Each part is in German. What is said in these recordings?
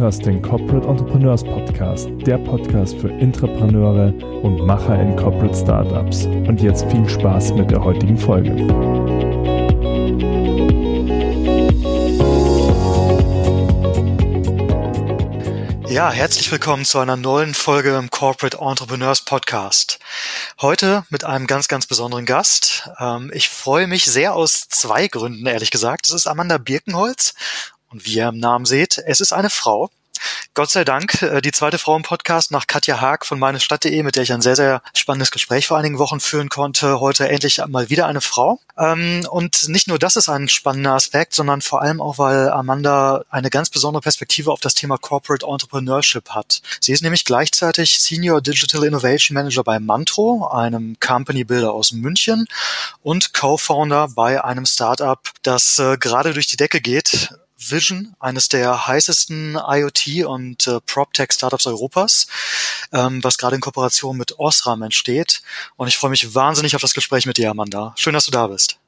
hörst den Corporate Entrepreneurs Podcast, der Podcast für Intrapreneure und Macher in Corporate Startups. Und jetzt viel Spaß mit der heutigen Folge. Ja, herzlich willkommen zu einer neuen Folge im Corporate Entrepreneurs Podcast. Heute mit einem ganz, ganz besonderen Gast. Ähm, ich freue mich sehr aus zwei Gründen, ehrlich gesagt. Es ist Amanda Birkenholz und wie ihr im Namen seht, es ist eine Frau. Gott sei Dank äh, die zweite Frau im Podcast nach Katja Haag von meinestadt.de, mit der ich ein sehr, sehr spannendes Gespräch vor einigen Wochen führen konnte. Heute endlich mal wieder eine Frau. Ähm, und nicht nur das ist ein spannender Aspekt, sondern vor allem auch, weil Amanda eine ganz besondere Perspektive auf das Thema Corporate Entrepreneurship hat. Sie ist nämlich gleichzeitig Senior Digital Innovation Manager bei Mantro, einem Company Builder aus München und Co-Founder bei einem Startup, das äh, gerade durch die Decke geht Vision, eines der heißesten IoT- und äh, PropTech-Startups Europas, ähm, was gerade in Kooperation mit Osram entsteht. Und ich freue mich wahnsinnig auf das Gespräch mit dir, Amanda. Schön, dass du da bist.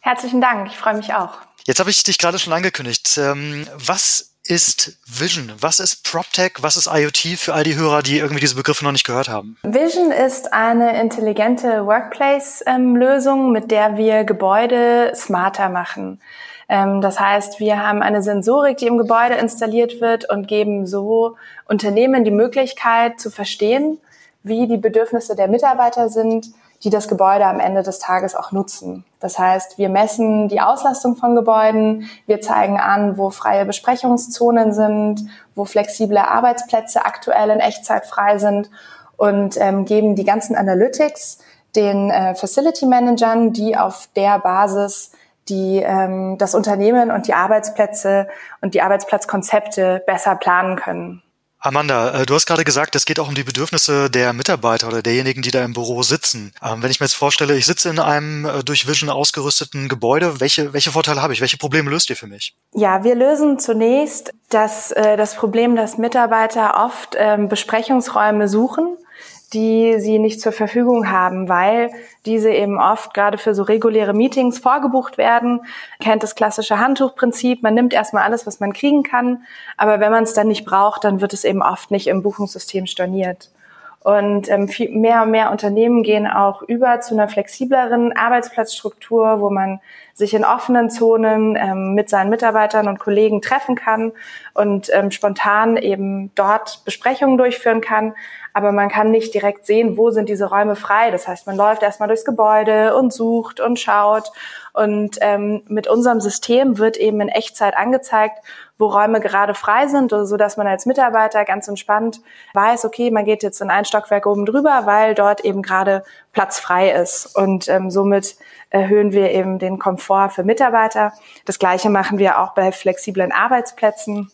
Herzlichen Dank, ich freue mich auch. Jetzt habe ich dich gerade schon angekündigt. Ähm, was ist Vision? Was ist PropTech? Was ist IoT für all die Hörer, die irgendwie diese Begriffe noch nicht gehört haben? Vision ist eine intelligente Workplace-Lösung, ähm, mit der wir Gebäude smarter machen. Ähm, das heißt, wir haben eine Sensorik, die im Gebäude installiert wird und geben so Unternehmen die Möglichkeit zu verstehen, wie die Bedürfnisse der Mitarbeiter sind, die das Gebäude am Ende des Tages auch nutzen. Das heißt, wir messen die Auslastung von Gebäuden, wir zeigen an, wo freie Besprechungszonen sind, wo flexible Arbeitsplätze aktuell in Echtzeit frei sind und ähm, geben die ganzen Analytics den äh, Facility Managern, die auf der Basis die ähm, das Unternehmen und die Arbeitsplätze und die Arbeitsplatzkonzepte besser planen können. Amanda, äh, du hast gerade gesagt, es geht auch um die Bedürfnisse der Mitarbeiter oder derjenigen, die da im Büro sitzen. Ähm, wenn ich mir jetzt vorstelle, ich sitze in einem äh, durch Vision ausgerüsteten Gebäude, welche, welche Vorteile habe ich? Welche Probleme löst ihr für mich? Ja, wir lösen zunächst das, äh, das Problem, dass Mitarbeiter oft ähm, Besprechungsräume suchen die sie nicht zur Verfügung haben, weil diese eben oft gerade für so reguläre Meetings vorgebucht werden. Kennt das klassische Handtuchprinzip. Man nimmt erstmal alles, was man kriegen kann. Aber wenn man es dann nicht braucht, dann wird es eben oft nicht im Buchungssystem storniert. Und ähm, viel, mehr und mehr Unternehmen gehen auch über zu einer flexibleren Arbeitsplatzstruktur, wo man sich in offenen Zonen ähm, mit seinen Mitarbeitern und Kollegen treffen kann und ähm, spontan eben dort Besprechungen durchführen kann, aber man kann nicht direkt sehen, wo sind diese Räume frei. Das heißt, man läuft erstmal durchs Gebäude und sucht und schaut. Und ähm, mit unserem System wird eben in Echtzeit angezeigt, wo Räume gerade frei sind, so dass man als Mitarbeiter ganz entspannt weiß, okay, man geht jetzt in ein Stockwerk oben drüber, weil dort eben gerade Platz frei ist. Und ähm, somit erhöhen wir eben den Komfort für Mitarbeiter. Das Gleiche machen wir auch bei flexiblen Arbeitsplätzen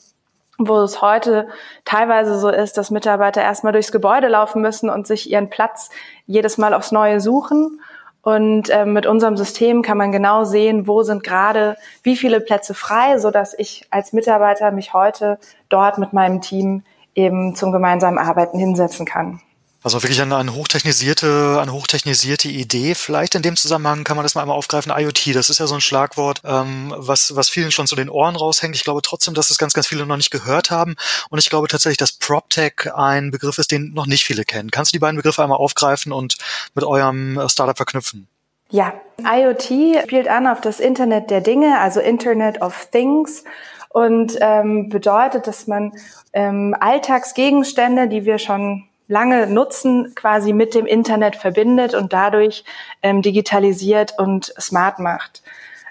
wo es heute teilweise so ist, dass Mitarbeiter erstmal durchs Gebäude laufen müssen und sich ihren Platz jedes Mal aufs Neue suchen. Und äh, mit unserem System kann man genau sehen, wo sind gerade wie viele Plätze frei, so dass ich als Mitarbeiter mich heute dort mit meinem Team eben zum gemeinsamen Arbeiten hinsetzen kann. Also wirklich eine, eine hochtechnisierte, eine hochtechnisierte Idee. Vielleicht in dem Zusammenhang kann man das mal einmal aufgreifen. IoT, das ist ja so ein Schlagwort, ähm, was, was vielen schon zu den Ohren raushängt. Ich glaube trotzdem, dass es ganz, ganz viele noch nicht gehört haben. Und ich glaube tatsächlich, dass PropTech ein Begriff ist, den noch nicht viele kennen. Kannst du die beiden Begriffe einmal aufgreifen und mit eurem äh, Startup verknüpfen? Ja, IoT spielt an auf das Internet der Dinge, also Internet of Things und ähm, bedeutet, dass man ähm, Alltagsgegenstände, die wir schon lange nutzen, quasi mit dem Internet verbindet und dadurch ähm, digitalisiert und smart macht.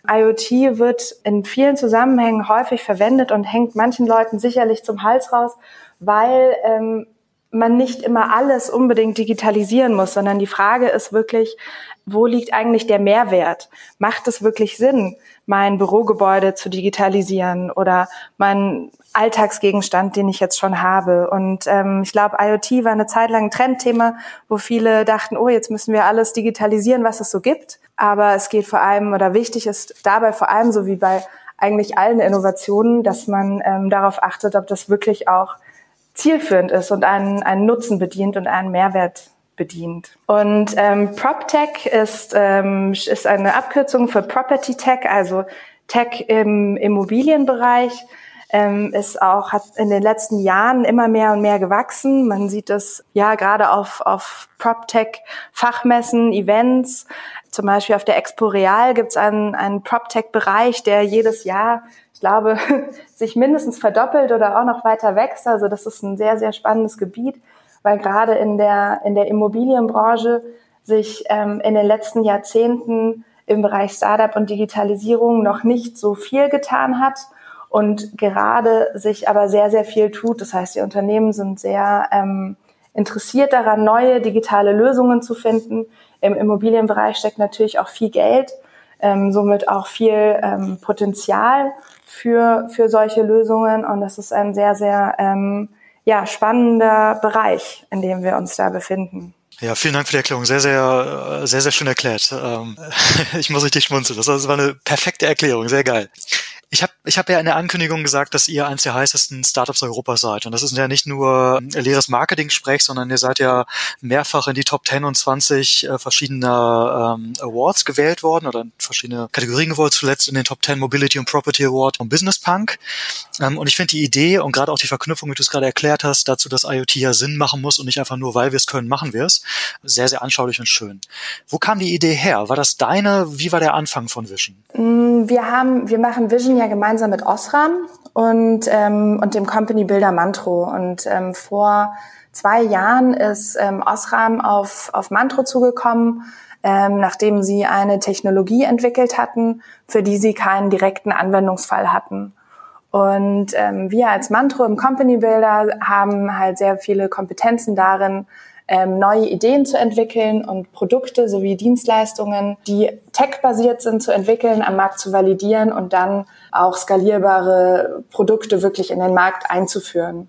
IoT wird in vielen Zusammenhängen häufig verwendet und hängt manchen Leuten sicherlich zum Hals raus, weil ähm, man nicht immer alles unbedingt digitalisieren muss, sondern die Frage ist wirklich, wo liegt eigentlich der Mehrwert? Macht es wirklich Sinn, mein Bürogebäude zu digitalisieren oder mein Alltagsgegenstand, den ich jetzt schon habe? Und ähm, ich glaube, IoT war eine Zeit lang ein Trendthema, wo viele dachten, oh, jetzt müssen wir alles digitalisieren, was es so gibt. Aber es geht vor allem oder wichtig ist dabei vor allem so wie bei eigentlich allen Innovationen, dass man ähm, darauf achtet, ob das wirklich auch zielführend ist und einen, einen Nutzen bedient und einen Mehrwert bedient. Und ähm, PropTech ist, ähm, ist eine Abkürzung für Property Tech, also Tech im Immobilienbereich. ähm, ist auch hat in den letzten Jahren immer mehr und mehr gewachsen. Man sieht es ja gerade auf auf PropTech Fachmessen, Events. Zum Beispiel auf der Expo Real gibt es einen, einen PropTech-Bereich, der jedes Jahr, ich glaube, sich mindestens verdoppelt oder auch noch weiter wächst. Also das ist ein sehr, sehr spannendes Gebiet, weil gerade in der, in der Immobilienbranche sich ähm, in den letzten Jahrzehnten im Bereich Startup und Digitalisierung noch nicht so viel getan hat und gerade sich aber sehr, sehr viel tut. Das heißt, die Unternehmen sind sehr ähm, interessiert daran, neue digitale Lösungen zu finden. Im Immobilienbereich steckt natürlich auch viel Geld, ähm, somit auch viel ähm, Potenzial für, für solche Lösungen. Und das ist ein sehr, sehr ähm, ja, spannender Bereich, in dem wir uns da befinden. Ja, vielen Dank für die Erklärung. Sehr, sehr, sehr, sehr schön erklärt. Ähm, ich muss richtig schmunzeln. Das war eine perfekte Erklärung. Sehr geil. Ich habe ich hab ja in der Ankündigung gesagt, dass ihr eines der heißesten Startups Europas seid. Und das ist ja nicht nur leeres Marketing-Sprech, sondern ihr seid ja mehrfach in die Top 10 und 20 äh, verschiedener ähm, Awards gewählt worden oder in verschiedene Kategorien gewählt, zuletzt in den Top 10 Mobility und Property Award und Business Punk. Ähm, und ich finde die Idee und gerade auch die Verknüpfung, wie du es gerade erklärt hast, dazu, dass IoT ja Sinn machen muss und nicht einfach nur, weil wir es können, machen wir es, sehr, sehr anschaulich und schön. Wo kam die Idee her? War das deine? Wie war der Anfang von Vision? Mm, wir haben, wir machen Vision ja gemeinsam mit Osram und, ähm, und dem Company Builder Mantro. Und ähm, vor zwei Jahren ist ähm, Osram auf, auf Mantro zugekommen, ähm, nachdem sie eine Technologie entwickelt hatten, für die sie keinen direkten Anwendungsfall hatten. Und ähm, wir als Mantro im Company Builder haben halt sehr viele Kompetenzen darin, ähm, neue Ideen zu entwickeln und Produkte sowie Dienstleistungen, die tech-basiert sind, zu entwickeln, am Markt zu validieren und dann auch skalierbare Produkte wirklich in den Markt einzuführen.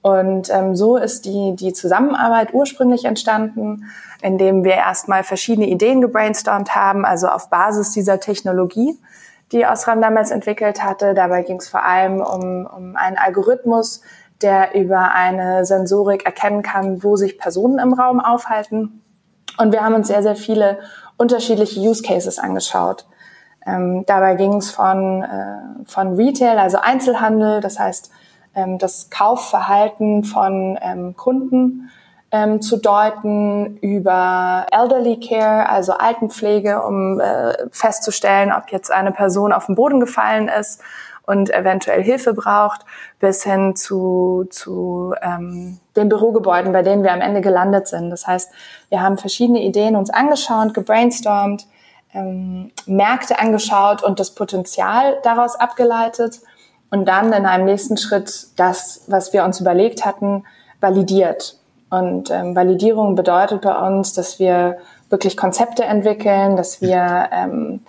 Und ähm, so ist die, die Zusammenarbeit ursprünglich entstanden, indem wir erstmal verschiedene Ideen gebrainstormt haben, also auf Basis dieser Technologie, die Osram damals entwickelt hatte. Dabei ging es vor allem um, um einen Algorithmus, der über eine Sensorik erkennen kann, wo sich Personen im Raum aufhalten. Und wir haben uns sehr, sehr viele unterschiedliche Use Cases angeschaut. Ähm, dabei ging es von, äh, von Retail, also Einzelhandel, das heißt ähm, das Kaufverhalten von ähm, Kunden ähm, zu deuten, über Elderly Care, also Altenpflege, um äh, festzustellen, ob jetzt eine Person auf den Boden gefallen ist und eventuell Hilfe braucht, bis hin zu, zu ähm, den Bürogebäuden, bei denen wir am Ende gelandet sind. Das heißt, wir haben verschiedene Ideen uns angeschaut, gebrainstormt, ähm, Märkte angeschaut und das Potenzial daraus abgeleitet und dann in einem nächsten Schritt das, was wir uns überlegt hatten, validiert. Und ähm, Validierung bedeutet bei uns, dass wir wirklich Konzepte entwickeln, dass wir ähm,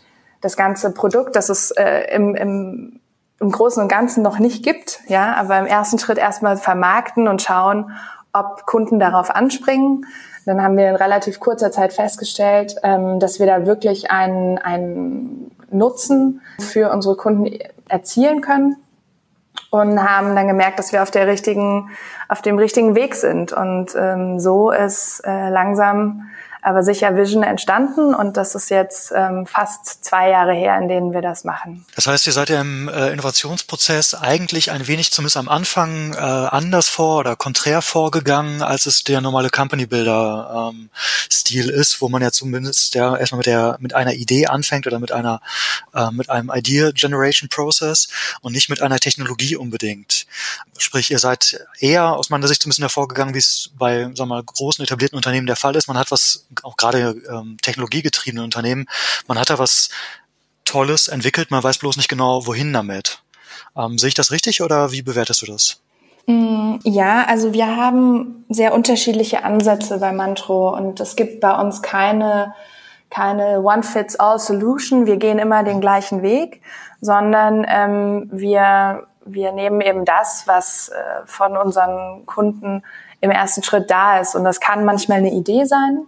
das ganze Produkt, das es äh, im, im im Großen und Ganzen noch nicht gibt, ja, aber im ersten Schritt erstmal vermarkten und schauen, ob Kunden darauf anspringen. Dann haben wir in relativ kurzer Zeit festgestellt, ähm, dass wir da wirklich einen, einen Nutzen für unsere Kunden erzielen können und haben dann gemerkt, dass wir auf der richtigen, auf dem richtigen Weg sind. Und ähm, so ist äh, langsam aber sicher Vision entstanden und das ist jetzt ähm, fast zwei Jahre her, in denen wir das machen. Das heißt, ihr seid ja im äh, Innovationsprozess eigentlich ein wenig zumindest am Anfang äh, anders vor oder konträr vorgegangen, als es der normale Company Builder ähm, Stil ist, wo man ja zumindest ja erstmal mit der mit einer Idee anfängt oder mit einer äh, mit einem Idea Generation Process und nicht mit einer Technologie unbedingt. Sprich, ihr seid eher aus meiner Sicht zumindest davor gegangen, wie es bei sagen wir mal, großen etablierten Unternehmen der Fall ist. Man hat was auch gerade ähm, technologiegetriebene Unternehmen, man hat da was Tolles entwickelt, man weiß bloß nicht genau, wohin damit. Ähm, sehe ich das richtig oder wie bewertest du das? Mm, ja, also wir haben sehr unterschiedliche Ansätze bei Mantro und es gibt bei uns keine, keine One-Fits-All-Solution. Wir gehen immer den gleichen Weg, sondern ähm, wir, wir nehmen eben das, was äh, von unseren Kunden im ersten Schritt da ist. Und das kann manchmal eine Idee sein,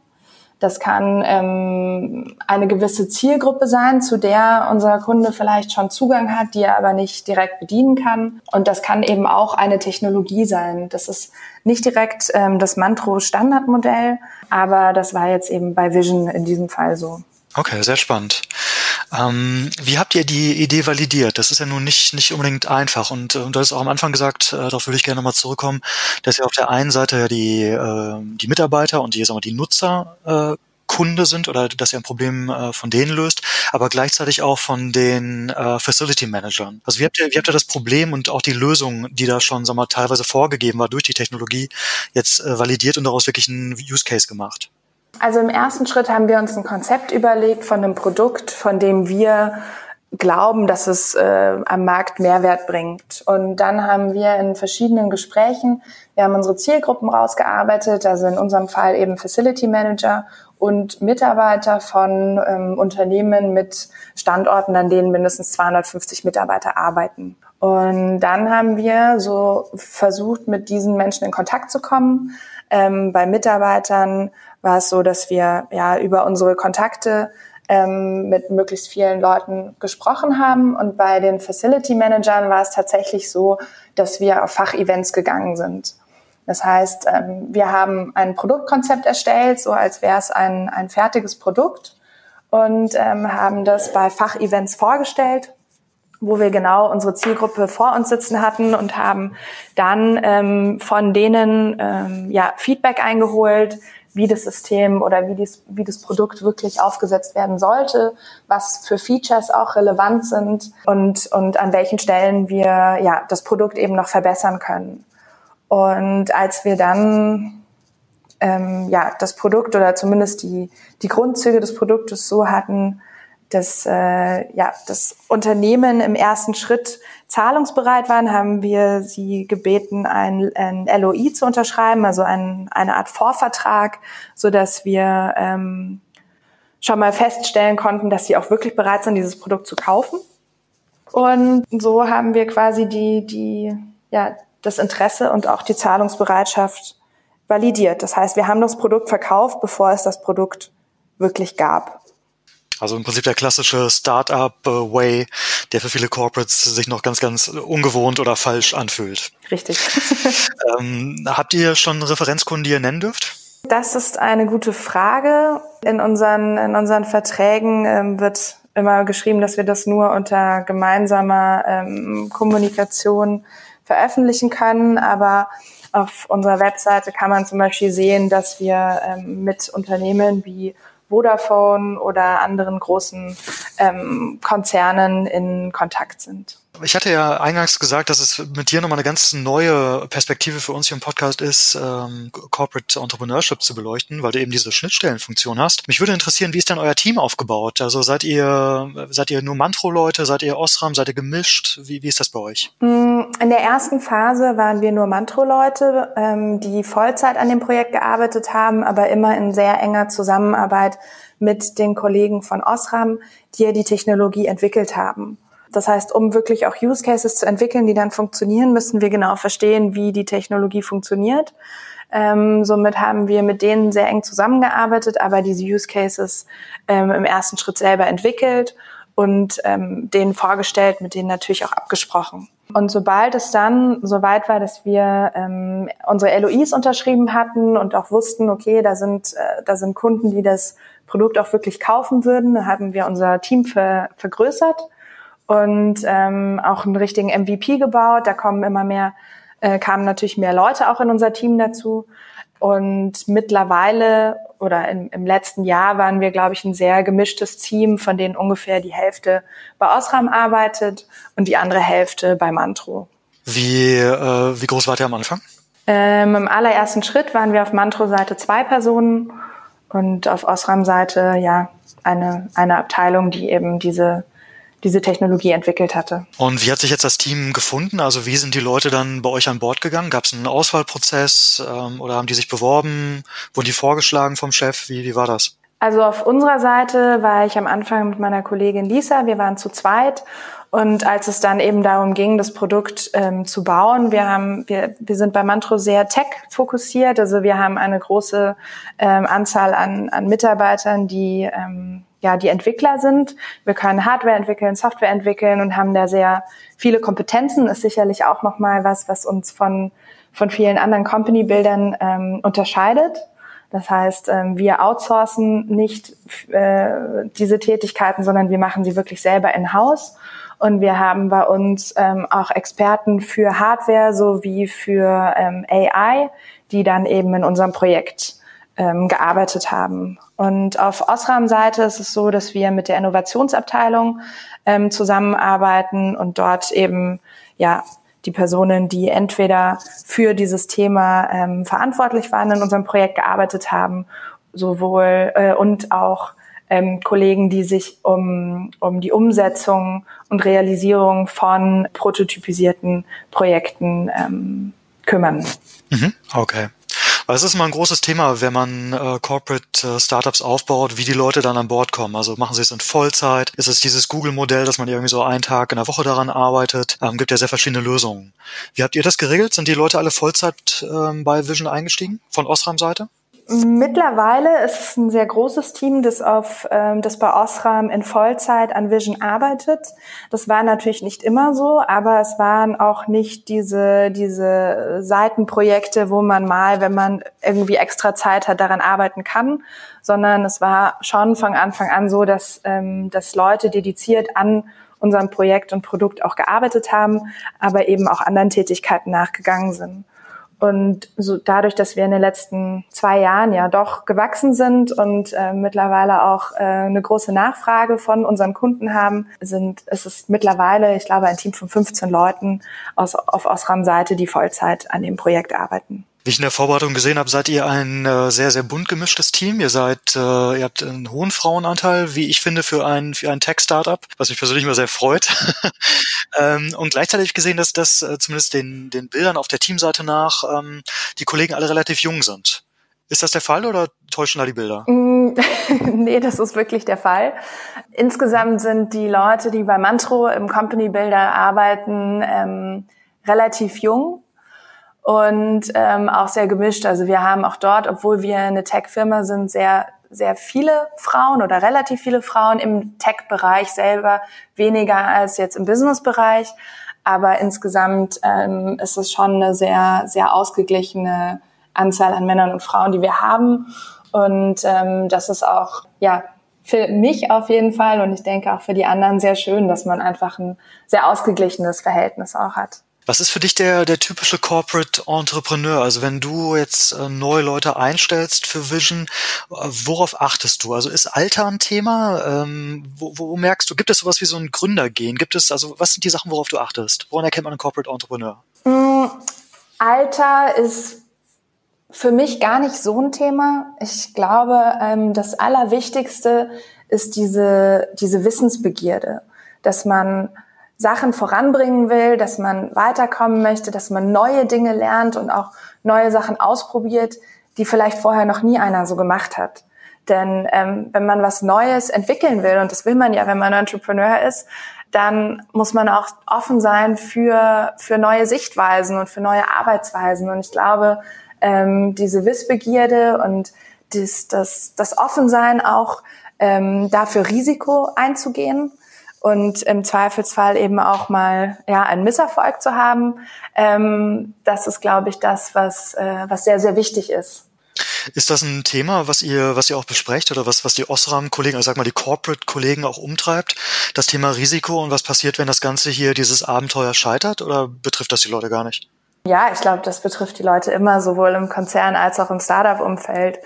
das kann ähm, eine gewisse Zielgruppe sein, zu der unser Kunde vielleicht schon Zugang hat, die er aber nicht direkt bedienen kann. Und das kann eben auch eine Technologie sein. Das ist nicht direkt ähm, das Mantro-Standardmodell, aber das war jetzt eben bei Vision in diesem Fall so. Okay, sehr spannend. Ähm, wie habt ihr die Idee validiert? Das ist ja nun nicht, nicht unbedingt einfach. Und, und äh, du hast auch am Anfang gesagt, äh, darauf würde ich gerne nochmal zurückkommen, dass ihr auf der einen Seite ja die, äh, die Mitarbeiter und die, sagen wir, die Nutzer äh, Kunde sind oder dass ihr ein Problem äh, von denen löst, aber gleichzeitig auch von den äh, Facility Managern. Also wie habt, ihr, wie habt ihr das Problem und auch die Lösung, die da schon sagen wir, teilweise vorgegeben war durch die Technologie, jetzt äh, validiert und daraus wirklich einen Use Case gemacht? Also im ersten Schritt haben wir uns ein Konzept überlegt von einem Produkt, von dem wir glauben, dass es äh, am Markt Mehrwert bringt. Und dann haben wir in verschiedenen Gesprächen, wir haben unsere Zielgruppen rausgearbeitet, also in unserem Fall eben Facility Manager und Mitarbeiter von ähm, Unternehmen mit Standorten, an denen mindestens 250 Mitarbeiter arbeiten. Und dann haben wir so versucht, mit diesen Menschen in Kontakt zu kommen. Ähm, bei Mitarbeitern war es so, dass wir ja über unsere Kontakte ähm, mit möglichst vielen Leuten gesprochen haben. Und bei den Facility Managern war es tatsächlich so, dass wir auf Fachevents gegangen sind. Das heißt, ähm, wir haben ein Produktkonzept erstellt, so als wäre es ein, ein fertiges Produkt und ähm, haben das bei Fachevents vorgestellt wo wir genau unsere Zielgruppe vor uns sitzen hatten und haben dann ähm, von denen ähm, ja, Feedback eingeholt, wie das System oder wie, dies, wie das Produkt wirklich aufgesetzt werden sollte, was für Features auch relevant sind und, und an welchen Stellen wir ja, das Produkt eben noch verbessern können. Und als wir dann ähm, ja, das Produkt oder zumindest die, die Grundzüge des Produktes so hatten, dass äh, ja, das Unternehmen im ersten Schritt zahlungsbereit waren, haben wir sie gebeten, ein, ein LOI zu unterschreiben, also ein, eine Art Vorvertrag, so dass wir ähm, schon mal feststellen konnten, dass sie auch wirklich bereit sind, dieses Produkt zu kaufen. Und so haben wir quasi die, die, ja, das Interesse und auch die Zahlungsbereitschaft validiert. Das heißt, wir haben das Produkt verkauft, bevor es das Produkt wirklich gab. Also im Prinzip der klassische Startup-Way, der für viele Corporates sich noch ganz, ganz ungewohnt oder falsch anfühlt. Richtig. ähm, habt ihr schon Referenzkunden, die ihr nennen dürft? Das ist eine gute Frage. In unseren, in unseren Verträgen ähm, wird immer geschrieben, dass wir das nur unter gemeinsamer ähm, Kommunikation veröffentlichen können. Aber auf unserer Webseite kann man zum Beispiel sehen, dass wir ähm, mit Unternehmen wie Vodafone oder anderen großen ähm, Konzernen in Kontakt sind. Ich hatte ja eingangs gesagt, dass es mit dir nochmal eine ganz neue Perspektive für uns hier im Podcast ist, ähm, Corporate Entrepreneurship zu beleuchten, weil du eben diese Schnittstellenfunktion hast. Mich würde interessieren, wie ist denn euer Team aufgebaut? Also seid ihr, seid ihr nur Mantro-Leute, seid ihr Osram, seid ihr gemischt? Wie, wie ist das bei euch? Mm, in der ersten Phase waren wir nur Mantro-Leute, ähm, die Vollzeit an dem Projekt gearbeitet haben, aber immer in sehr enger Zusammenarbeit mit den Kollegen von Osram, die ja die Technologie entwickelt haben. Das heißt, um wirklich auch Use Cases zu entwickeln, die dann funktionieren, müssen wir genau verstehen, wie die Technologie funktioniert. Ähm, somit haben wir mit denen sehr eng zusammengearbeitet, aber diese Use Cases ähm, im ersten Schritt selber entwickelt und ähm, denen vorgestellt, mit denen natürlich auch abgesprochen. Und sobald es dann soweit war, dass wir ähm, unsere LOIs unterschrieben hatten und auch wussten, okay, da sind, äh, da sind Kunden, die das Produkt auch wirklich kaufen würden, haben wir unser Team ver vergrößert und ähm, auch einen richtigen MVP gebaut. Da kommen immer mehr, äh, kamen natürlich mehr Leute auch in unser Team dazu. Und mittlerweile oder im, im letzten Jahr waren wir, glaube ich, ein sehr gemischtes Team, von denen ungefähr die Hälfte bei Osram arbeitet und die andere Hälfte bei Mantro. Wie, äh, wie groß wart ihr am Anfang? Ähm, Im allerersten Schritt waren wir auf Mantro-Seite zwei Personen und auf Osram-Seite ja eine, eine Abteilung, die eben diese diese Technologie entwickelt hatte. Und wie hat sich jetzt das Team gefunden? Also wie sind die Leute dann bei euch an Bord gegangen? Gab es einen Auswahlprozess ähm, oder haben die sich beworben? Wurden die vorgeschlagen vom Chef? Wie, wie war das? Also auf unserer Seite war ich am Anfang mit meiner Kollegin Lisa. Wir waren zu zweit. Und als es dann eben darum ging, das Produkt ähm, zu bauen, wir haben, wir, wir sind bei Mantro sehr tech fokussiert. Also wir haben eine große ähm, Anzahl an, an Mitarbeitern, die ähm, ja, die Entwickler sind. Wir können Hardware entwickeln, Software entwickeln und haben da sehr viele Kompetenzen. Ist sicherlich auch nochmal was, was uns von, von vielen anderen Company-Bildern ähm, unterscheidet. Das heißt, ähm, wir outsourcen nicht äh, diese Tätigkeiten, sondern wir machen sie wirklich selber in-house. Und wir haben bei uns ähm, auch Experten für Hardware sowie für ähm, AI, die dann eben in unserem Projekt ähm, gearbeitet haben. Und auf Osram-Seite ist es so, dass wir mit der Innovationsabteilung ähm, zusammenarbeiten und dort eben ja die Personen, die entweder für dieses Thema ähm, verantwortlich waren in unserem Projekt gearbeitet haben, sowohl äh, und auch ähm, Kollegen, die sich um, um die Umsetzung und Realisierung von prototypisierten Projekten ähm, kümmern. Mhm, okay. Weil es ist immer ein großes Thema, wenn man äh, Corporate äh, Startups aufbaut, wie die Leute dann an Bord kommen. Also machen sie es in Vollzeit? Ist es dieses Google-Modell, dass man irgendwie so einen Tag in der Woche daran arbeitet? Ähm, gibt ja sehr verschiedene Lösungen. Wie habt ihr das geregelt? Sind die Leute alle Vollzeit ähm, bei Vision eingestiegen von Osram-Seite? Mittlerweile ist es ein sehr großes Team, das auf ähm, das bei Osram in Vollzeit an Vision arbeitet. Das war natürlich nicht immer so, aber es waren auch nicht diese diese Seitenprojekte, wo man mal, wenn man irgendwie extra Zeit hat, daran arbeiten kann, sondern es war schon von Anfang an so, dass ähm, dass Leute dediziert an unserem Projekt und Produkt auch gearbeitet haben, aber eben auch anderen Tätigkeiten nachgegangen sind. Und so dadurch, dass wir in den letzten zwei Jahren ja doch gewachsen sind und äh, mittlerweile auch äh, eine große Nachfrage von unseren Kunden haben, sind es ist mittlerweile, ich glaube, ein Team von 15 Leuten aus, auf Osram-Seite, die Vollzeit an dem Projekt arbeiten. Wie ich in der Vorbereitung gesehen habe, seid ihr ein äh, sehr, sehr bunt gemischtes Team. Ihr seid, äh, ihr habt einen hohen Frauenanteil, wie ich finde, für ein, für ein Tech-Startup, was mich persönlich immer sehr freut. ähm, und gleichzeitig gesehen, dass das äh, zumindest den, den Bildern auf der Teamseite nach ähm, die Kollegen alle relativ jung sind. Ist das der Fall oder täuschen da die Bilder? Mm, nee, das ist wirklich der Fall. Insgesamt sind die Leute, die bei Mantro im Company Builder arbeiten, ähm, relativ jung und ähm, auch sehr gemischt. Also wir haben auch dort, obwohl wir eine Tech-Firma sind, sehr sehr viele Frauen oder relativ viele Frauen im Tech-Bereich selber, weniger als jetzt im Business-Bereich. Aber insgesamt ähm, ist es schon eine sehr, sehr ausgeglichene Anzahl an Männern und Frauen, die wir haben. Und ähm, das ist auch, ja, für mich auf jeden Fall und ich denke auch für die anderen sehr schön, dass man einfach ein sehr ausgeglichenes Verhältnis auch hat. Was ist für dich der, der typische Corporate Entrepreneur? Also wenn du jetzt äh, neue Leute einstellst für Vision, äh, worauf achtest du? Also ist Alter ein Thema? Ähm, wo, wo merkst du, gibt es sowas wie so ein Gründergehen? Gibt es, also was sind die Sachen, worauf du achtest? Woran erkennt man einen Corporate Entrepreneur? Mm, Alter ist für mich gar nicht so ein Thema. Ich glaube, ähm, das Allerwichtigste ist diese, diese Wissensbegierde, dass man Sachen voranbringen will, dass man weiterkommen möchte, dass man neue Dinge lernt und auch neue Sachen ausprobiert, die vielleicht vorher noch nie einer so gemacht hat. Denn ähm, wenn man was Neues entwickeln will, und das will man ja, wenn man Entrepreneur ist, dann muss man auch offen sein für, für neue Sichtweisen und für neue Arbeitsweisen. Und ich glaube, ähm, diese Wissbegierde und das, das, das Offensein auch ähm, dafür Risiko einzugehen, und im Zweifelsfall eben auch mal ja einen Misserfolg zu haben. Ähm, das ist, glaube ich, das, was äh, was sehr sehr wichtig ist. Ist das ein Thema, was ihr, was ihr auch besprecht oder was, was die Osram-Kollegen, also sag mal die Corporate-Kollegen auch umtreibt? Das Thema Risiko und was passiert, wenn das Ganze hier, dieses Abenteuer scheitert oder betrifft das die Leute gar nicht? Ja, ich glaube, das betrifft die Leute immer, sowohl im Konzern als auch im Startup-Umfeld.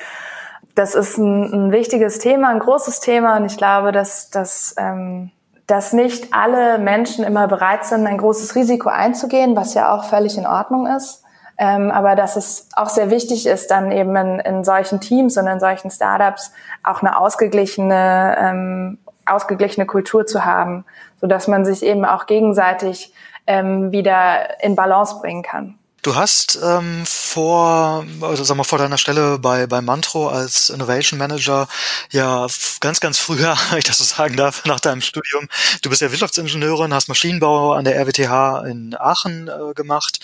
Das ist ein, ein, wichtiges Thema, ein großes Thema und ich glaube, dass, dass ähm, dass nicht alle Menschen immer bereit sind, ein großes Risiko einzugehen, was ja auch völlig in Ordnung ist. Ähm, aber dass es auch sehr wichtig ist, dann eben in, in solchen Teams und in solchen Startups auch eine ausgeglichene, ähm, ausgeglichene Kultur zu haben, so dass man sich eben auch gegenseitig ähm, wieder in Balance bringen kann. Du hast ähm, vor, also sag mal, vor deiner Stelle bei, bei Mantro als Innovation Manager ja ganz, ganz früher, wenn ich das so sagen darf, nach deinem Studium, du bist ja Wirtschaftsingenieurin, hast Maschinenbau an der RWTH in Aachen äh, gemacht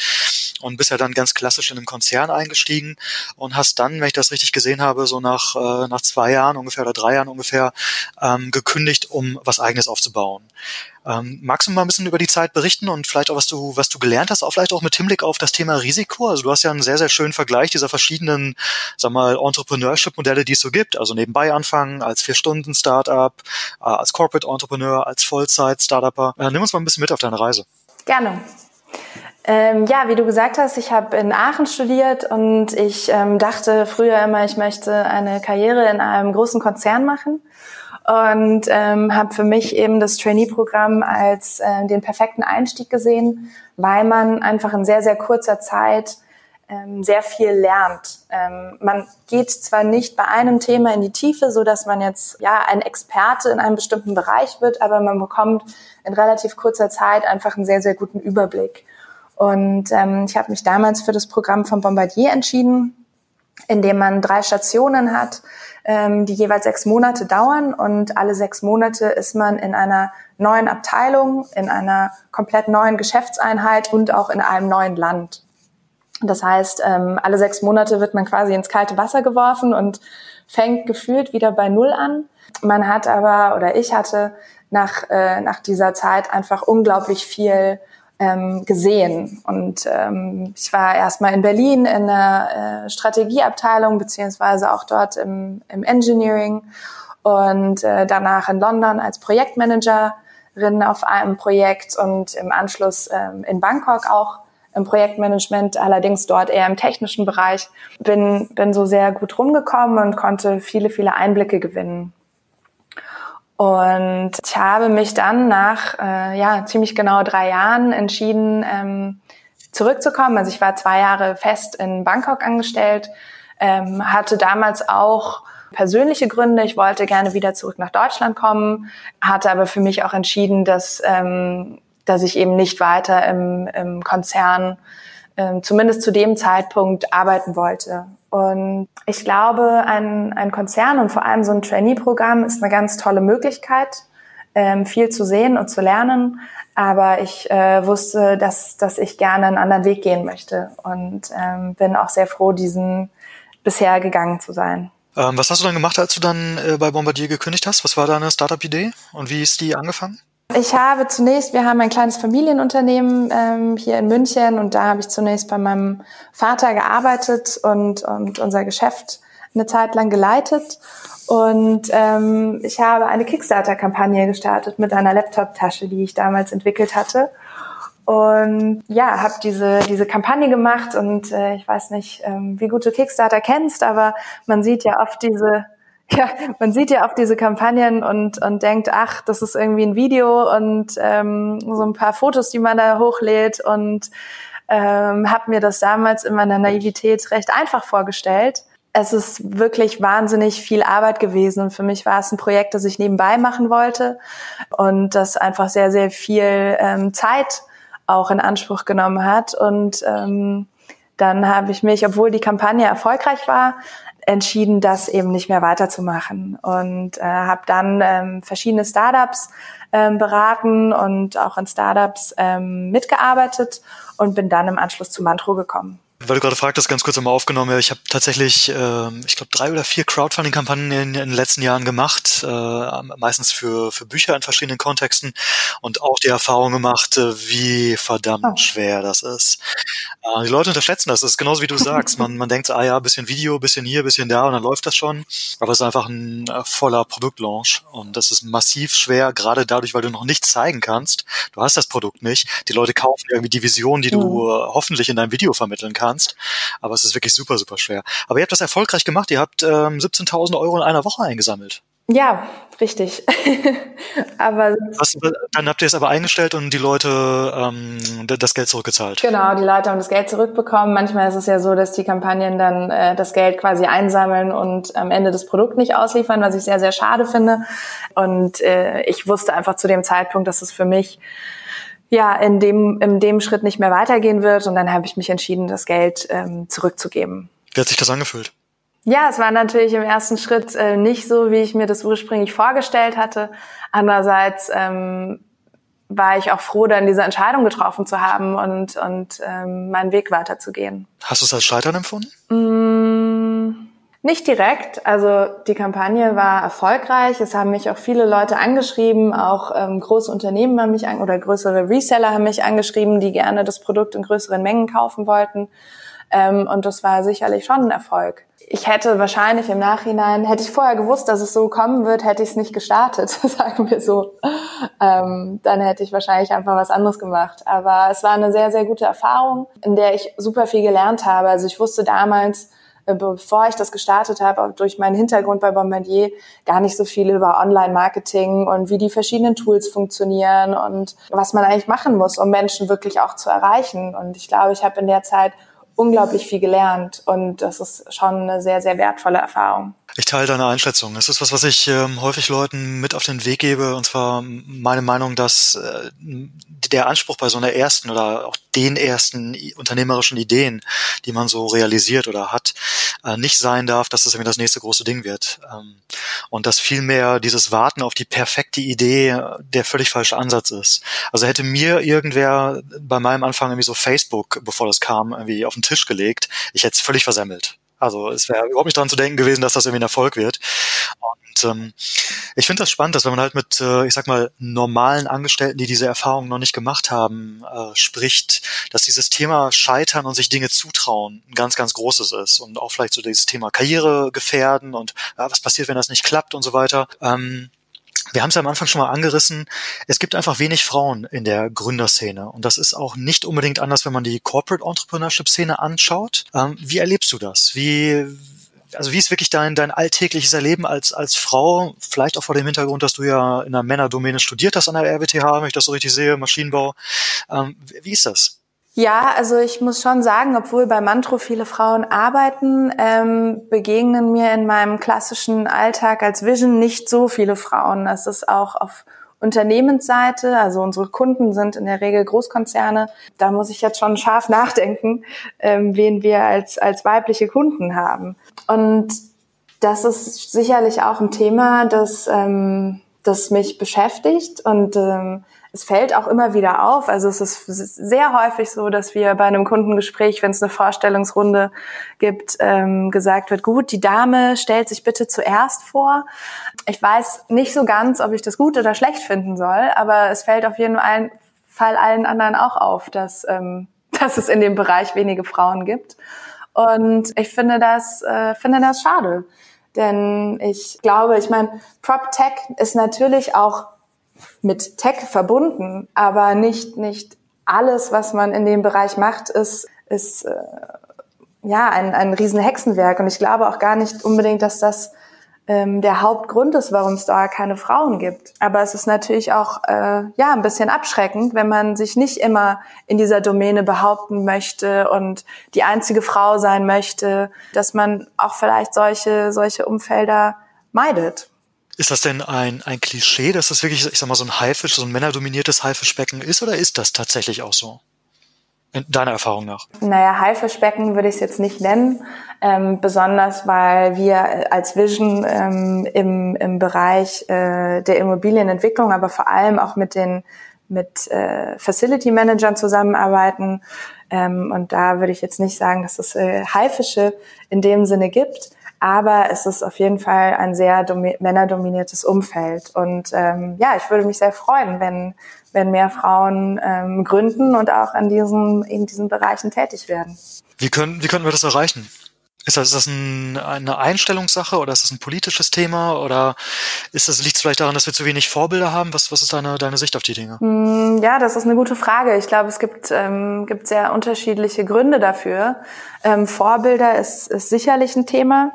und bist ja dann ganz klassisch in einem Konzern eingestiegen und hast dann, wenn ich das richtig gesehen habe, so nach, äh, nach zwei Jahren ungefähr oder drei Jahren ungefähr ähm, gekündigt, um was eigenes aufzubauen. Ähm, magst du mal ein bisschen über die Zeit berichten und vielleicht auch, was du, was du gelernt hast, auch vielleicht auch mit Hinblick auf das Thema Risiko? Also du hast ja einen sehr, sehr schönen Vergleich dieser verschiedenen, sag mal, Entrepreneurship-Modelle, die es so gibt. Also nebenbei anfangen, als Vier-Stunden-Startup, äh, als Corporate Entrepreneur, als Vollzeit-Startupper. Äh, nimm uns mal ein bisschen mit auf deine Reise. Gerne. Ähm, ja, wie du gesagt hast, ich habe in Aachen studiert und ich ähm, dachte früher immer, ich möchte eine Karriere in einem großen Konzern machen und ähm, habe für mich eben das Trainee-Programm als äh, den perfekten Einstieg gesehen, weil man einfach in sehr, sehr kurzer Zeit ähm, sehr viel lernt. Ähm, man geht zwar nicht bei einem Thema in die Tiefe, so dass man jetzt ja ein Experte in einem bestimmten Bereich wird, aber man bekommt in relativ kurzer Zeit einfach einen sehr, sehr guten Überblick. Und ähm, ich habe mich damals für das Programm von Bombardier entschieden, in dem man drei Stationen hat, ähm, die jeweils sechs Monate dauern und alle sechs Monate ist man in einer neuen Abteilung, in einer komplett neuen Geschäftseinheit und auch in einem neuen Land. Das heißt, ähm, alle sechs Monate wird man quasi ins kalte Wasser geworfen und fängt gefühlt wieder bei Null an. Man hat aber, oder ich hatte nach, äh, nach dieser Zeit einfach unglaublich viel ähm, gesehen. Und ähm, ich war erstmal in Berlin in der äh, Strategieabteilung, beziehungsweise auch dort im, im Engineering und äh, danach in London als Projektmanagerin auf einem Projekt und im Anschluss ähm, in Bangkok auch im Projektmanagement, allerdings dort eher im technischen Bereich. Bin, bin so sehr gut rumgekommen und konnte viele, viele Einblicke gewinnen. Und ich habe mich dann nach äh, ja ziemlich genau drei Jahren entschieden, ähm, zurückzukommen. Also ich war zwei Jahre fest in Bangkok angestellt, ähm, hatte damals auch persönliche Gründe. Ich wollte gerne wieder zurück nach Deutschland kommen, hatte aber für mich auch entschieden, dass ähm, dass ich eben nicht weiter im, im Konzern, ähm, zumindest zu dem Zeitpunkt, arbeiten wollte. Und ich glaube, ein, ein Konzern und vor allem so ein Trainee-Programm ist eine ganz tolle Möglichkeit, ähm, viel zu sehen und zu lernen. Aber ich äh, wusste, dass, dass ich gerne einen anderen Weg gehen möchte und ähm, bin auch sehr froh, diesen bisher gegangen zu sein. Ähm, was hast du dann gemacht, als du dann äh, bei Bombardier gekündigt hast? Was war deine Startup-Idee und wie ist die angefangen? Ich habe zunächst, wir haben ein kleines Familienunternehmen ähm, hier in München und da habe ich zunächst bei meinem Vater gearbeitet und, und unser Geschäft eine Zeit lang geleitet. Und ähm, ich habe eine Kickstarter-Kampagne gestartet mit einer Laptop-Tasche, die ich damals entwickelt hatte. Und ja, habe diese, diese Kampagne gemacht und äh, ich weiß nicht, ähm, wie gut du Kickstarter kennst, aber man sieht ja oft diese ja, man sieht ja auch diese Kampagnen und, und denkt, ach, das ist irgendwie ein Video und ähm, so ein paar Fotos, die man da hochlädt und ähm, habe mir das damals in meiner Naivität recht einfach vorgestellt. Es ist wirklich wahnsinnig viel Arbeit gewesen und für mich war es ein Projekt, das ich nebenbei machen wollte und das einfach sehr, sehr viel ähm, Zeit auch in Anspruch genommen hat und ähm, dann habe ich mich, obwohl die Kampagne erfolgreich war, entschieden, das eben nicht mehr weiterzumachen und äh, habe dann ähm, verschiedene Startups ähm, beraten und auch in Startups ähm, mitgearbeitet und bin dann im Anschluss zu Mantro gekommen. Weil du gerade fragtest, ganz kurz einmal aufgenommen. Ich habe tatsächlich, äh, ich glaube, drei oder vier Crowdfunding-Kampagnen in, in, den letzten Jahren gemacht, äh, meistens für, für Bücher in verschiedenen Kontexten und auch die Erfahrung gemacht, äh, wie verdammt oh. schwer das ist. Äh, die Leute unterschätzen das. Das ist genauso wie du sagst. Man, man denkt, ah ja, bisschen Video, bisschen hier, bisschen da und dann läuft das schon. Aber es ist einfach ein äh, voller Produktlaunch und das ist massiv schwer, gerade dadurch, weil du noch nichts zeigen kannst. Du hast das Produkt nicht. Die Leute kaufen irgendwie die Vision, die du mhm. hoffentlich in deinem Video vermitteln kannst kannst. Aber es ist wirklich super, super schwer. Aber ihr habt das erfolgreich gemacht. Ihr habt ähm, 17.000 Euro in einer Woche eingesammelt. Ja, richtig. aber Was, dann habt ihr es aber eingestellt und die Leute ähm, das Geld zurückgezahlt. Genau, die Leute haben das Geld zurückbekommen. Manchmal ist es ja so, dass die Kampagnen dann äh, das Geld quasi einsammeln und am Ende das Produkt nicht ausliefern, was ich sehr, sehr schade finde. Und äh, ich wusste einfach zu dem Zeitpunkt, dass es für mich ja in dem, in dem Schritt nicht mehr weitergehen wird. Und dann habe ich mich entschieden, das Geld ähm, zurückzugeben. Wie hat sich das angefühlt? Ja, es war natürlich im ersten Schritt äh, nicht so, wie ich mir das ursprünglich vorgestellt hatte. Andererseits ähm, war ich auch froh, dann diese Entscheidung getroffen zu haben und, und ähm, meinen Weg weiterzugehen. Hast du es als Scheitern empfunden? Mm, nicht direkt. Also die Kampagne war erfolgreich. Es haben mich auch viele Leute angeschrieben, auch ähm, große Unternehmen haben mich an oder größere Reseller haben mich angeschrieben, die gerne das Produkt in größeren Mengen kaufen wollten. Ähm, und das war sicherlich schon ein Erfolg ich hätte wahrscheinlich im Nachhinein, hätte ich vorher gewusst, dass es so kommen wird, hätte ich es nicht gestartet, sagen wir so. Ähm, dann hätte ich wahrscheinlich einfach was anderes gemacht. Aber es war eine sehr, sehr gute Erfahrung, in der ich super viel gelernt habe. Also ich wusste damals, äh, bevor ich das gestartet habe, durch meinen Hintergrund bei Bombardier, gar nicht so viel über Online-Marketing und wie die verschiedenen Tools funktionieren und was man eigentlich machen muss, um Menschen wirklich auch zu erreichen. Und ich glaube, ich habe in der Zeit unglaublich viel gelernt und das ist schon eine sehr, sehr wertvolle Erfahrung. Ich teile deine Einschätzung. Es ist was, was ich ähm, häufig Leuten mit auf den Weg gebe, und zwar meine Meinung, dass äh, der Anspruch bei so einer ersten oder auch den ersten unternehmerischen Ideen, die man so realisiert oder hat, äh, nicht sein darf, dass das irgendwie das nächste große Ding wird. Ähm, und dass vielmehr dieses Warten auf die perfekte Idee äh, der völlig falsche Ansatz ist. Also hätte mir irgendwer bei meinem Anfang irgendwie so Facebook, bevor das kam, irgendwie auf den Tisch gelegt, ich hätte es völlig versemmelt. Also es wäre überhaupt nicht dran zu denken gewesen, dass das irgendwie ein Erfolg wird. Und ähm, ich finde das spannend, dass wenn man halt mit, äh, ich sag mal, normalen Angestellten, die diese Erfahrung noch nicht gemacht haben, äh, spricht, dass dieses Thema Scheitern und sich Dinge zutrauen ein ganz, ganz großes ist. Und auch vielleicht so dieses Thema Karriere gefährden und ja, was passiert, wenn das nicht klappt und so weiter. Ähm, wir haben es ja am Anfang schon mal angerissen, es gibt einfach wenig Frauen in der Gründerszene. Und das ist auch nicht unbedingt anders, wenn man die Corporate Entrepreneurship-Szene anschaut. Ähm, wie erlebst du das? Wie, also wie ist wirklich dein, dein alltägliches Erleben als, als Frau? Vielleicht auch vor dem Hintergrund, dass du ja in einer Männerdomäne studiert hast an der RWTH, wenn ich das so richtig sehe, Maschinenbau. Ähm, wie ist das? Ja, also ich muss schon sagen, obwohl bei Mantro viele Frauen arbeiten, ähm, begegnen mir in meinem klassischen Alltag als Vision nicht so viele Frauen. Das ist auch auf Unternehmensseite, also unsere Kunden sind in der Regel Großkonzerne. Da muss ich jetzt schon scharf nachdenken, ähm, wen wir als, als weibliche Kunden haben. Und das ist sicherlich auch ein Thema, das, ähm, das mich beschäftigt und ähm, es fällt auch immer wieder auf. Also es ist sehr häufig so, dass wir bei einem Kundengespräch, wenn es eine Vorstellungsrunde gibt, ähm, gesagt wird, gut, die Dame stellt sich bitte zuerst vor. Ich weiß nicht so ganz, ob ich das gut oder schlecht finden soll, aber es fällt auf jeden Fall allen anderen auch auf, dass, ähm, dass es in dem Bereich wenige Frauen gibt. Und ich finde das, äh, finde das schade. Denn ich glaube, ich meine, PropTech ist natürlich auch mit Tech verbunden, aber nicht, nicht alles, was man in dem Bereich macht, ist, ist äh, ja ein, ein riesen Hexenwerk. Und ich glaube auch gar nicht unbedingt, dass das ähm, der Hauptgrund ist, warum es da keine Frauen gibt. Aber es ist natürlich auch äh, ja ein bisschen abschreckend, wenn man sich nicht immer in dieser Domäne behaupten möchte und die einzige Frau sein möchte, dass man auch vielleicht solche solche Umfelder meidet. Ist das denn ein, ein Klischee, dass das wirklich, ich sag mal, so ein Haifisch, so ein männerdominiertes Haifischbecken ist oder ist das tatsächlich auch so? In deiner Erfahrung nach? Naja, Haifischbecken würde ich es jetzt nicht nennen, ähm, besonders weil wir als Vision ähm, im, im Bereich äh, der Immobilienentwicklung, aber vor allem auch mit den mit äh, Facility Managern zusammenarbeiten. Ähm, und da würde ich jetzt nicht sagen, dass es äh, Haifische in dem Sinne gibt aber es ist auf jeden Fall ein sehr männerdominiertes Umfeld. Und ähm, ja, ich würde mich sehr freuen, wenn, wenn mehr Frauen ähm, gründen und auch in diesen, in diesen Bereichen tätig werden. Wie können, wie können wir das erreichen? Ist das, ist das ein, eine Einstellungssache oder ist das ein politisches Thema oder ist das, liegt es vielleicht daran, dass wir zu wenig Vorbilder haben? Was, was ist deine, deine Sicht auf die Dinge? Hm, ja, das ist eine gute Frage. Ich glaube, es gibt, ähm, gibt sehr unterschiedliche Gründe dafür. Ähm, Vorbilder ist, ist sicherlich ein Thema.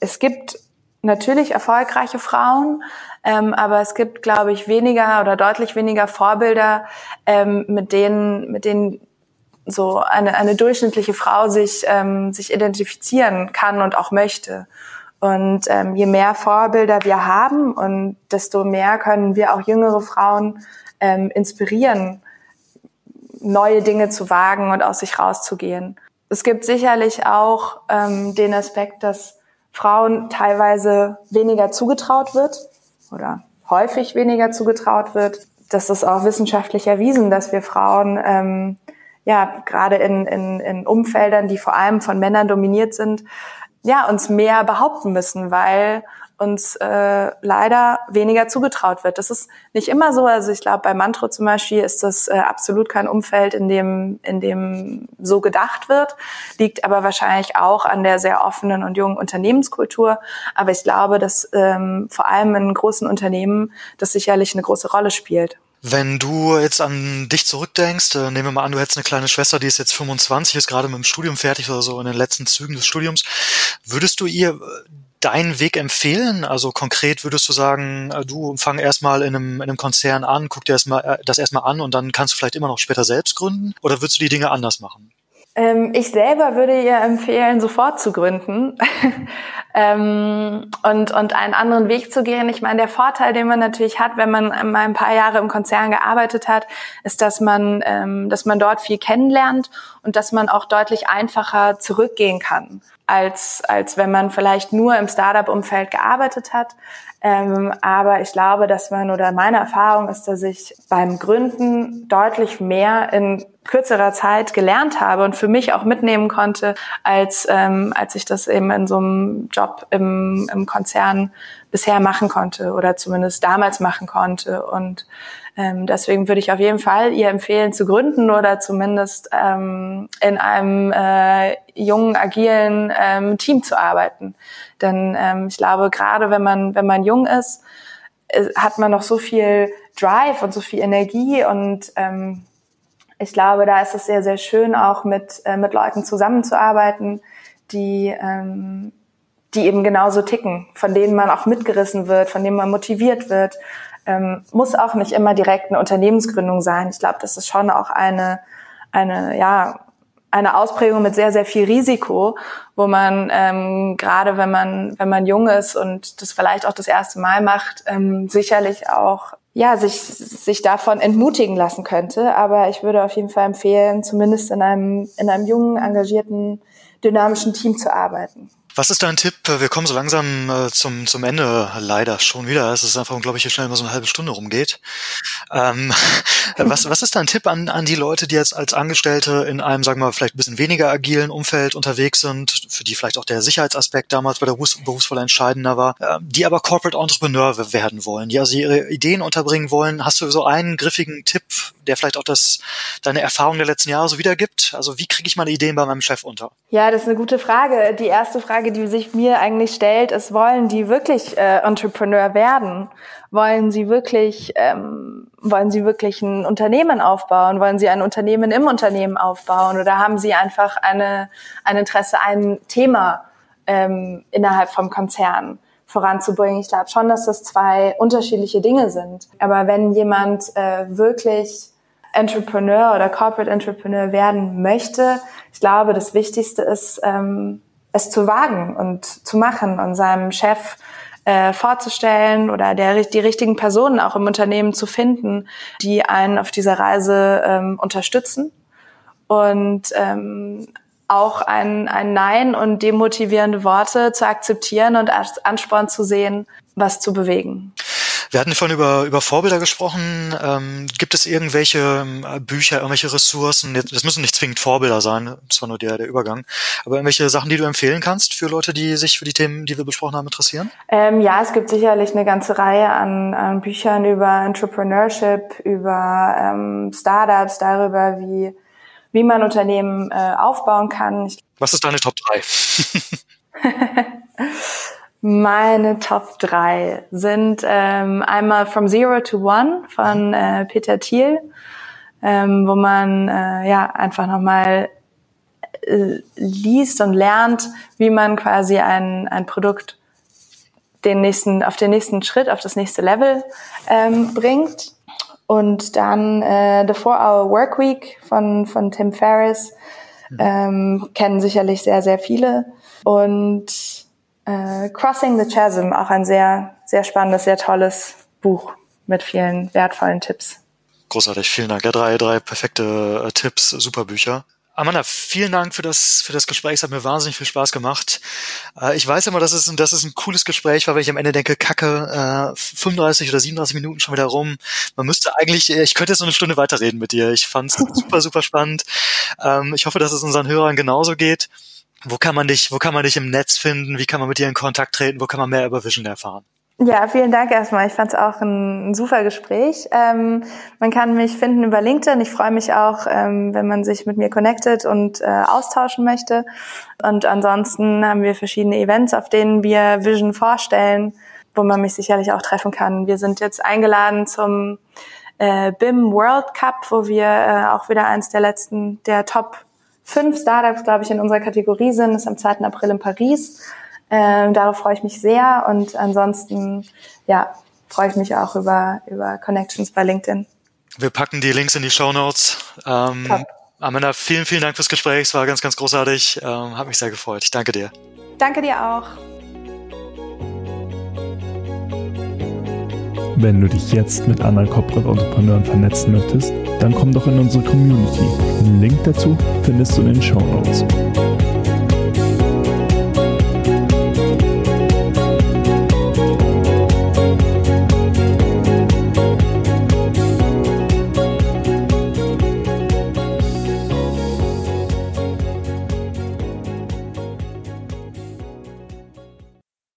Es gibt natürlich erfolgreiche Frauen, ähm, aber es gibt, glaube ich, weniger oder deutlich weniger Vorbilder, ähm, mit denen, mit denen so eine, eine durchschnittliche Frau sich, ähm, sich identifizieren kann und auch möchte. Und ähm, je mehr Vorbilder wir haben und desto mehr können wir auch jüngere Frauen ähm, inspirieren, neue Dinge zu wagen und aus sich rauszugehen. Es gibt sicherlich auch ähm, den Aspekt, dass Frauen teilweise weniger zugetraut wird oder häufig weniger zugetraut wird das ist auch wissenschaftlich erwiesen, dass wir Frauen ähm, ja gerade in, in, in Umfeldern, die vor allem von Männern dominiert sind, ja uns mehr behaupten müssen, weil uns äh, leider weniger zugetraut wird. Das ist nicht immer so. Also ich glaube, bei Mantro zum Beispiel ist das äh, absolut kein Umfeld, in dem, in dem so gedacht wird, liegt aber wahrscheinlich auch an der sehr offenen und jungen Unternehmenskultur. Aber ich glaube, dass ähm, vor allem in großen Unternehmen das sicherlich eine große Rolle spielt. Wenn du jetzt an dich zurückdenkst, äh, nehmen wir mal an, du hättest eine kleine Schwester, die ist jetzt 25, ist gerade mit dem Studium fertig oder so in den letzten Zügen des Studiums, würdest du ihr deinen Weg empfehlen? Also konkret würdest du sagen, äh, du fang erstmal in einem, in einem Konzern an, guck dir erstmal, äh, das erstmal an und dann kannst du vielleicht immer noch später selbst gründen? Oder würdest du die Dinge anders machen? Ähm, ich selber würde ihr empfehlen, sofort zu gründen ähm, und, und einen anderen Weg zu gehen. Ich meine, der Vorteil, den man natürlich hat, wenn man mal ein paar Jahre im Konzern gearbeitet hat, ist, dass man, ähm, dass man dort viel kennenlernt und dass man auch deutlich einfacher zurückgehen kann als, als wenn man vielleicht nur im Startup-Umfeld gearbeitet hat. Ähm, aber ich glaube, dass man oder meine Erfahrung ist, dass ich beim Gründen deutlich mehr in kürzerer Zeit gelernt habe und für mich auch mitnehmen konnte, als, ähm, als ich das eben in so einem Job im, im Konzern bisher machen konnte oder zumindest damals machen konnte. Und ähm, deswegen würde ich auf jeden Fall ihr empfehlen zu gründen oder zumindest ähm, in einem äh, jungen, agilen ähm, Team zu arbeiten. Denn ähm, ich glaube, gerade wenn man, wenn man jung ist, äh, hat man noch so viel Drive und so viel Energie und ähm, ich glaube, da ist es sehr, sehr schön, auch mit, äh, mit Leuten zusammenzuarbeiten, die, ähm, die eben genauso ticken, von denen man auch mitgerissen wird, von denen man motiviert wird ähm, muss auch nicht immer direkt eine Unternehmensgründung sein. Ich glaube, das ist schon auch eine, eine, ja, eine Ausprägung mit sehr, sehr viel Risiko, wo man ähm, gerade wenn man, wenn man jung ist und das vielleicht auch das erste Mal macht, ähm, sicherlich auch ja, sich, sich davon entmutigen lassen könnte. Aber ich würde auf jeden Fall empfehlen, zumindest in einem, in einem jungen, engagierten, dynamischen Team zu arbeiten. Was ist dein Tipp? Wir kommen so langsam äh, zum, zum Ende leider schon wieder. Es ist einfach unglaublich, wie schnell immer so eine halbe Stunde rumgeht. Ähm, was, was ist dein Tipp an, an die Leute, die jetzt als Angestellte in einem, sagen wir mal, vielleicht ein bisschen weniger agilen Umfeld unterwegs sind, für die vielleicht auch der Sicherheitsaspekt damals bei der Berufs Berufswahl entscheidender war, äh, die aber Corporate Entrepreneur werden wollen, die also ihre Ideen unterbringen wollen? Hast du so einen griffigen Tipp, der vielleicht auch das, deine Erfahrung der letzten Jahre so wiedergibt? Also wie kriege ich meine Ideen bei meinem Chef unter? Ja, das ist eine gute Frage. Die erste Frage, die sich mir eigentlich stellt, ist, wollen die wirklich äh, Entrepreneur werden? Wollen sie wirklich, ähm, wollen sie wirklich ein Unternehmen aufbauen? Wollen sie ein Unternehmen im Unternehmen aufbauen? Oder haben sie einfach eine, ein Interesse, ein Thema ähm, innerhalb vom Konzern? voranzubringen. Ich glaube schon, dass das zwei unterschiedliche Dinge sind. Aber wenn jemand äh, wirklich Entrepreneur oder Corporate Entrepreneur werden möchte, ich glaube, das Wichtigste ist, ähm, es zu wagen und zu machen und seinem Chef äh, vorzustellen oder der, die richtigen Personen auch im Unternehmen zu finden, die einen auf dieser Reise ähm, unterstützen und ähm, auch ein, ein Nein und demotivierende Worte zu akzeptieren und als Ansporn zu sehen, was zu bewegen. Wir hatten vorhin über, über Vorbilder gesprochen. Ähm, gibt es irgendwelche ähm, Bücher, irgendwelche Ressourcen? Das müssen nicht zwingend Vorbilder sein, das war nur der, der Übergang. Aber irgendwelche Sachen, die du empfehlen kannst für Leute, die sich für die Themen, die wir besprochen haben, interessieren? Ähm, ja, es gibt sicherlich eine ganze Reihe an, an Büchern über Entrepreneurship, über ähm, Startups, darüber, wie, wie man Unternehmen äh, aufbauen kann. Ich Was ist deine Top 3? Meine Top 3 sind ähm, einmal From Zero to One von äh, Peter Thiel, ähm, wo man äh, ja einfach nochmal äh, liest und lernt, wie man quasi ein, ein Produkt den nächsten, auf den nächsten Schritt, auf das nächste Level ähm, bringt. Und dann äh, The Four Hour Work Week von, von Tim Ferriss ähm, kennen sicherlich sehr, sehr viele. Und äh, Crossing the Chasm, auch ein sehr, sehr spannendes, sehr tolles Buch mit vielen wertvollen Tipps. Großartig, vielen Dank. Ja, drei, drei perfekte äh, Tipps, super Bücher. Amanda, vielen Dank für das, für das Gespräch. Es hat mir wahnsinnig viel Spaß gemacht. Äh, ich weiß immer, dass es, das ist ein cooles Gespräch war, weil ich am Ende denke, kacke, äh, 35 oder 37 Minuten schon wieder rum. Man müsste eigentlich, äh, ich könnte jetzt noch eine Stunde weiterreden mit dir. Ich fand es super, super spannend. Ähm, ich hoffe, dass es unseren Hörern genauso geht. Wo kann man dich, wo kann man dich im Netz finden? Wie kann man mit dir in Kontakt treten? Wo kann man mehr über Vision erfahren? Ja, vielen Dank erstmal. Ich fand es auch ein, ein, super Gespräch. Ähm, man kann mich finden über LinkedIn. Ich freue mich auch, ähm, wenn man sich mit mir connectet und äh, austauschen möchte. Und ansonsten haben wir verschiedene Events, auf denen wir Vision vorstellen, wo man mich sicherlich auch treffen kann. Wir sind jetzt eingeladen zum äh, BIM World Cup, wo wir äh, auch wieder eins der letzten, der Top fünf Startups, glaube ich, in unserer Kategorie sind. Das ist am 2. April in Paris. Ähm, darauf freue ich mich sehr und ansonsten, ja, freue ich mich auch über, über Connections bei LinkedIn. Wir packen die Links in die Show Notes. Ähm, Amanda, vielen, vielen Dank fürs Gespräch. Es war ganz, ganz großartig. Ähm, hat mich sehr gefreut. Ich danke dir. Danke dir auch. Wenn du dich jetzt mit anderen Corporate Entrepreneuren vernetzen möchtest, dann komm doch in unsere Community. Den Link dazu findest du in den Show Notes.